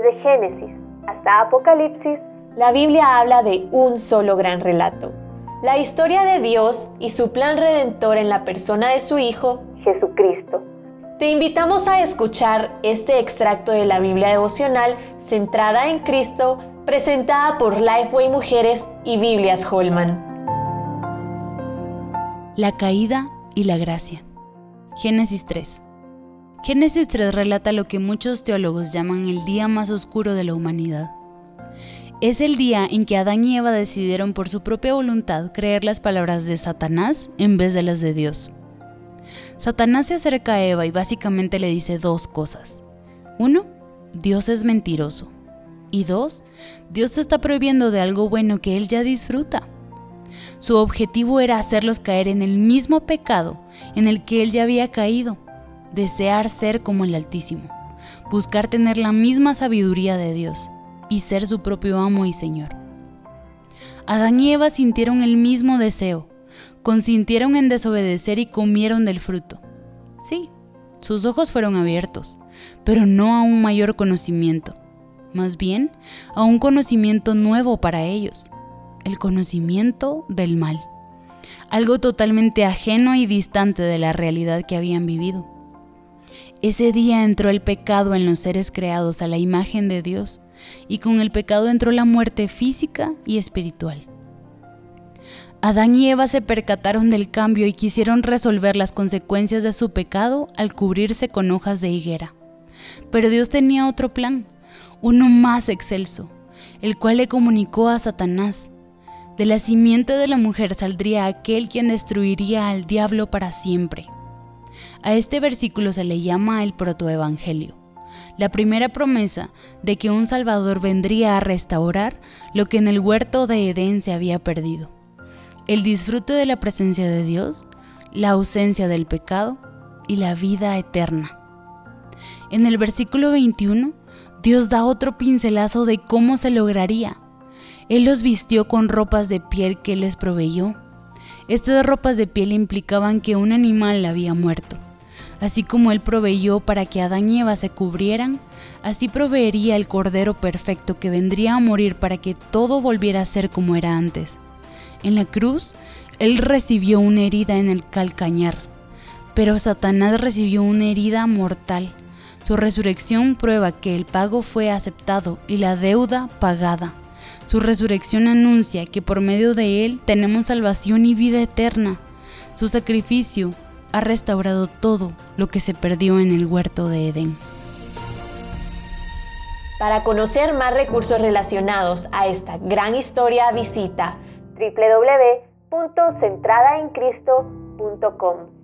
Desde Génesis hasta Apocalipsis, la Biblia habla de un solo gran relato. La historia de Dios y su plan redentor en la persona de su Hijo, Jesucristo. Te invitamos a escuchar este extracto de la Biblia devocional centrada en Cristo, presentada por Lifeway Mujeres y Biblias Holman. La caída y la gracia. Génesis 3. Génesis 3 relata lo que muchos teólogos llaman el día más oscuro de la humanidad. Es el día en que Adán y Eva decidieron por su propia voluntad creer las palabras de Satanás en vez de las de Dios. Satanás se acerca a Eva y básicamente le dice dos cosas. Uno, Dios es mentiroso. Y dos, Dios te está prohibiendo de algo bueno que Él ya disfruta. Su objetivo era hacerlos caer en el mismo pecado en el que Él ya había caído desear ser como el Altísimo, buscar tener la misma sabiduría de Dios y ser su propio amo y Señor. Adán y Eva sintieron el mismo deseo, consintieron en desobedecer y comieron del fruto. Sí, sus ojos fueron abiertos, pero no a un mayor conocimiento, más bien a un conocimiento nuevo para ellos, el conocimiento del mal, algo totalmente ajeno y distante de la realidad que habían vivido. Ese día entró el pecado en los seres creados a la imagen de Dios y con el pecado entró la muerte física y espiritual. Adán y Eva se percataron del cambio y quisieron resolver las consecuencias de su pecado al cubrirse con hojas de higuera. Pero Dios tenía otro plan, uno más excelso, el cual le comunicó a Satanás. De la simiente de la mujer saldría aquel quien destruiría al diablo para siempre. A este versículo se le llama el protoevangelio, la primera promesa de que un Salvador vendría a restaurar lo que en el huerto de Edén se había perdido. El disfrute de la presencia de Dios, la ausencia del pecado y la vida eterna. En el versículo 21, Dios da otro pincelazo de cómo se lograría. Él los vistió con ropas de piel que les proveyó. Estas ropas de piel implicaban que un animal había muerto. Así como Él proveyó para que Adán y Eva se cubrieran, así proveería el Cordero perfecto que vendría a morir para que todo volviera a ser como era antes. En la cruz, Él recibió una herida en el calcañar, pero Satanás recibió una herida mortal. Su resurrección prueba que el pago fue aceptado y la deuda pagada. Su resurrección anuncia que por medio de Él tenemos salvación y vida eterna. Su sacrificio ha restaurado todo lo que se perdió en el huerto de Edén. Para conocer más recursos relacionados a esta gran historia, visita www.centradaencristo.com.